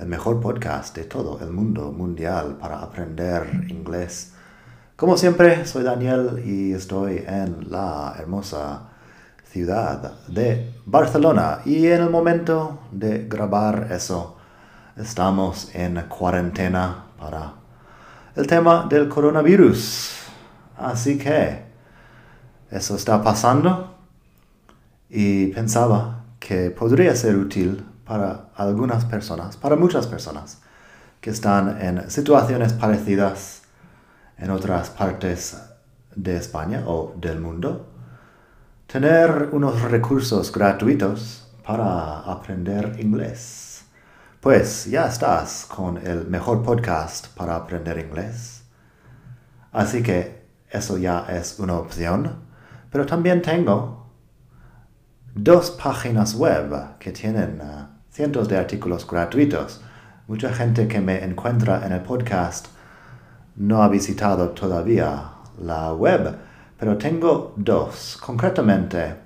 el mejor podcast de todo el mundo mundial para aprender inglés. Como siempre, soy Daniel y estoy en la hermosa ciudad de Barcelona y en el momento de grabar eso estamos en cuarentena para el tema del coronavirus. Así que eso está pasando y pensaba que podría ser útil para algunas personas, para muchas personas que están en situaciones parecidas en otras partes de España o del mundo, tener unos recursos gratuitos para aprender inglés. Pues ya estás con el mejor podcast para aprender inglés. Así que eso ya es una opción. Pero también tengo dos páginas web que tienen uh, cientos de artículos gratuitos. Mucha gente que me encuentra en el podcast no ha visitado todavía la web, pero tengo dos, concretamente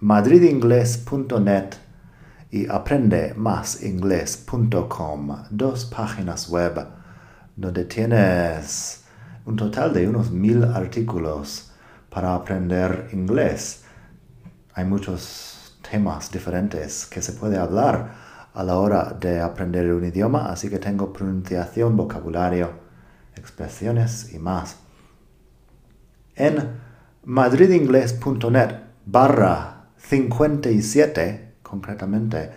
madridingles.net y aprendemasingles.com, dos páginas web donde tienes un total de unos mil artículos para aprender inglés. Hay muchos temas diferentes que se puede hablar a la hora de aprender un idioma, así que tengo pronunciación, vocabulario, expresiones y más. En madridingles.net barra 57, concretamente,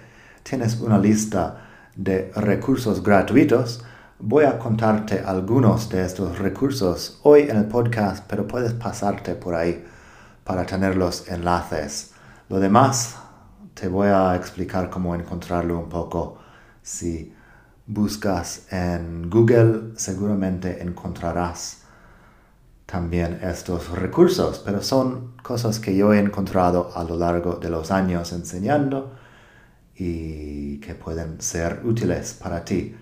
tienes una lista de recursos gratuitos. Voy a contarte algunos de estos recursos hoy en el podcast, pero puedes pasarte por ahí para tener los enlaces. Lo demás te voy a explicar cómo encontrarlo un poco. Si buscas en Google, seguramente encontrarás también estos recursos, pero son cosas que yo he encontrado a lo largo de los años enseñando y que pueden ser útiles para ti.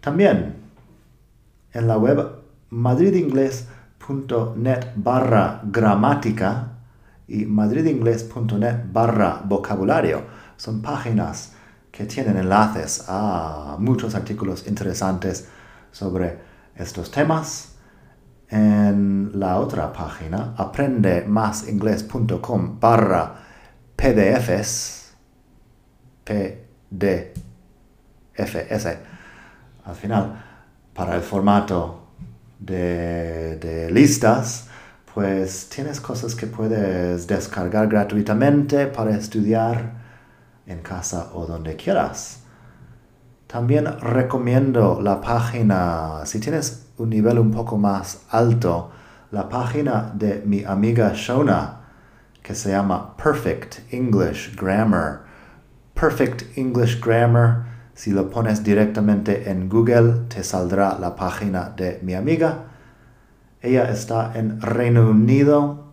También en la web madridingles.net barra gramática y madridingles.net barra vocabulario. Son páginas que tienen enlaces a muchos artículos interesantes sobre estos temas. En la otra página, aprendemasingles.com barra pdfs, pdfs, al final, para el formato de, de listas, pues tienes cosas que puedes descargar gratuitamente para estudiar en casa o donde quieras. También recomiendo la página, si tienes un nivel un poco más alto, la página de mi amiga Shona, que se llama Perfect English Grammar. Perfect English Grammar, si lo pones directamente en Google, te saldrá la página de mi amiga ella está en Reino Unido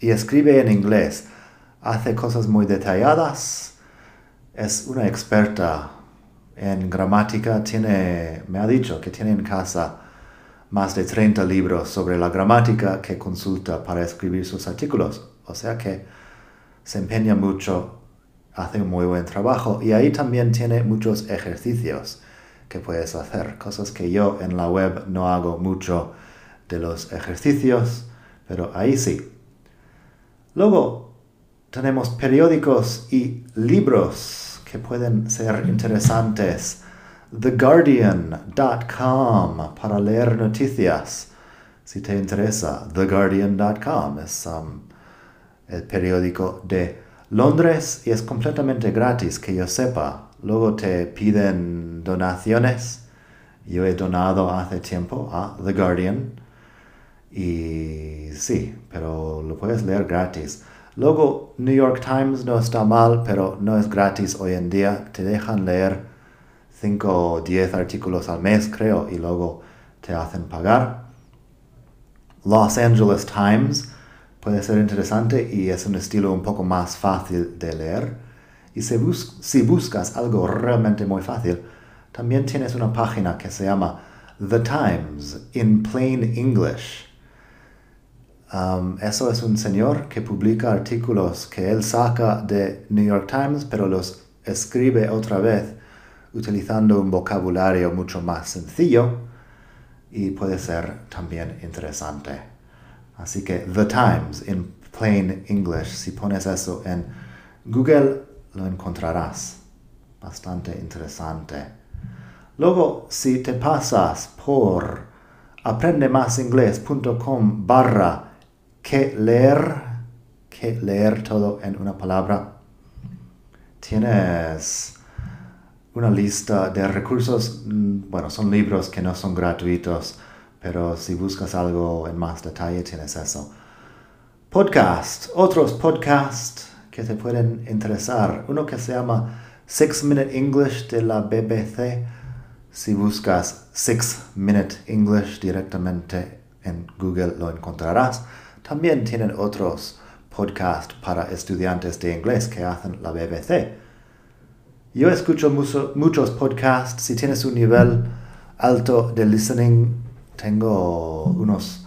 y escribe en inglés. Hace cosas muy detalladas. Es una experta en gramática. Tiene, me ha dicho que tiene en casa más de 30 libros sobre la gramática que consulta para escribir sus artículos. O sea que se empeña mucho, hace un muy buen trabajo y ahí también tiene muchos ejercicios que puedes hacer, cosas que yo en la web no hago mucho de los ejercicios, pero ahí sí. Luego tenemos periódicos y libros que pueden ser interesantes. TheGuardian.com para leer noticias. Si te interesa, TheGuardian.com es um, el periódico de Londres y es completamente gratis, que yo sepa. Luego te piden donaciones. Yo he donado hace tiempo a The Guardian y sí, pero lo puedes leer gratis. Luego, New York Times no está mal, pero no es gratis hoy en día. Te dejan leer 5 o 10 artículos al mes, creo, y luego te hacen pagar. Los Angeles Times puede ser interesante y es un estilo un poco más fácil de leer. Y si, si buscas algo realmente muy fácil, también tienes una página que se llama The Times in Plain English. Um, eso es un señor que publica artículos que él saca de New York Times, pero los escribe otra vez utilizando un vocabulario mucho más sencillo y puede ser también interesante. Así que The Times in Plain English, si pones eso en Google, lo encontrarás. Bastante interesante. Luego, si te pasas por aprendemasingles.com barra que leer, que leer todo en una palabra, tienes una lista de recursos, mm, bueno, son libros que no son gratuitos, pero si buscas algo en más detalle tienes eso. Podcast, otros podcasts que te pueden interesar. Uno que se llama Six Minute English de la BBC. Si buscas Six Minute English directamente en Google lo encontrarás. También tienen otros podcasts para estudiantes de inglés que hacen la BBC. Yo escucho muchos podcasts. Si tienes un nivel alto de listening, tengo unos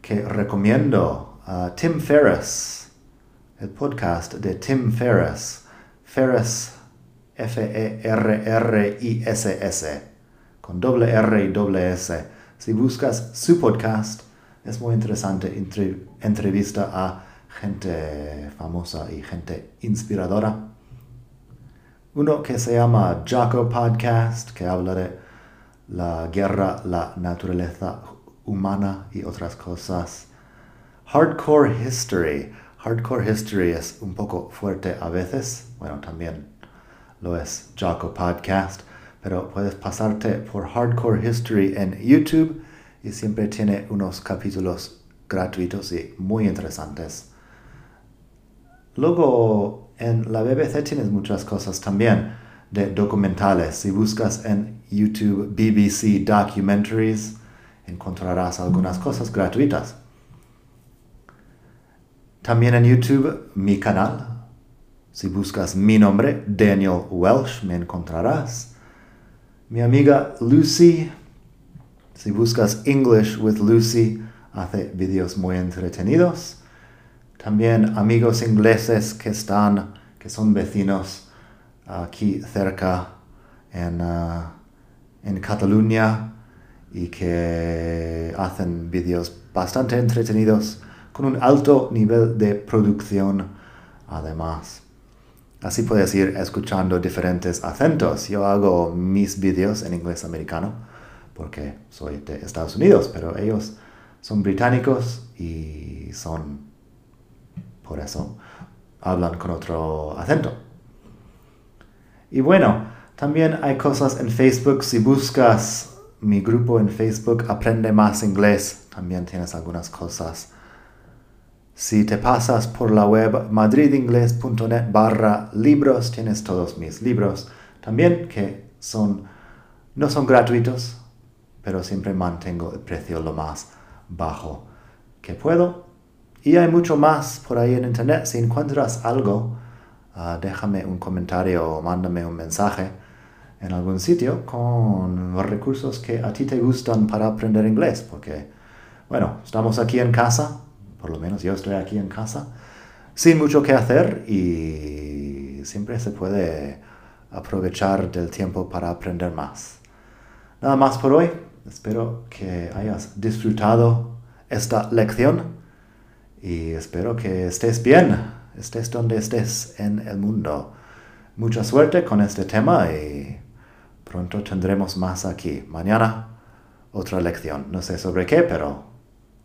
que recomiendo. Tim Ferriss, el podcast de Tim Ferriss. Ferriss, F-E-R-R-I-S-S, con doble R y doble S. Si buscas su podcast, es muy interesante. entrevista a gente famosa y gente inspiradora uno que se llama Jocko Podcast, que habla de la guerra, la naturaleza humana y otras cosas. Hardcore History. Hardcore History es un poco fuerte a veces. Bueno, también lo es Jocko Podcast. Pero puedes pasarte por Hardcore History en YouTube y siempre tiene unos capítulos gratuitos y muy interesantes. Luego en la BBC tienes muchas cosas también de documentales. Si buscas en YouTube BBC Documentaries, encontrarás algunas cosas gratuitas. También en YouTube mi canal. Si buscas mi nombre, Daniel Welsh, me encontrarás. Mi amiga Lucy. Si buscas English with Lucy, hace vídeos muy entretenidos. También amigos ingleses que están, que son vecinos aquí cerca en, uh, en Cataluña y que hacen vídeos bastante entretenidos con un alto nivel de producción además. Así puedes ir escuchando diferentes acentos. Yo hago mis vídeos en inglés americano porque soy de Estados Unidos, pero ellos son británicos y son por eso hablan con otro acento. Y bueno, también hay cosas en Facebook. Si buscas mi grupo en Facebook, Aprende Más Inglés, también tienes algunas cosas. Si te pasas por la web madridingles.net barra libros, tienes todos mis libros. También que son, no son gratuitos, pero siempre mantengo el precio lo más bajo que puedo. Y hay mucho más por ahí en internet. Si encuentras algo, ah, déjame un comentario o mándame un mensaje en algún sitio con recursos que a ti te gustan para aprender inglés. Porque, bueno, estamos aquí en casa, por lo menos yo estoy aquí en casa, sin mucho que hacer y siempre se puede aprovechar del tiempo para aprender más. Nada más por hoy. Espero que hayas disfrutado esta lección y espero que estés bien, estés donde estés en el mundo. Mucha suerte con este tema y pronto tendremos más aquí. Mañana otra lección. No sé sobre qué, pero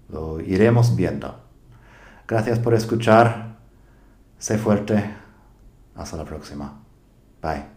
lo iremos viendo. Gracias por escuchar. Sé fuerte. Hasta la próxima. Bye.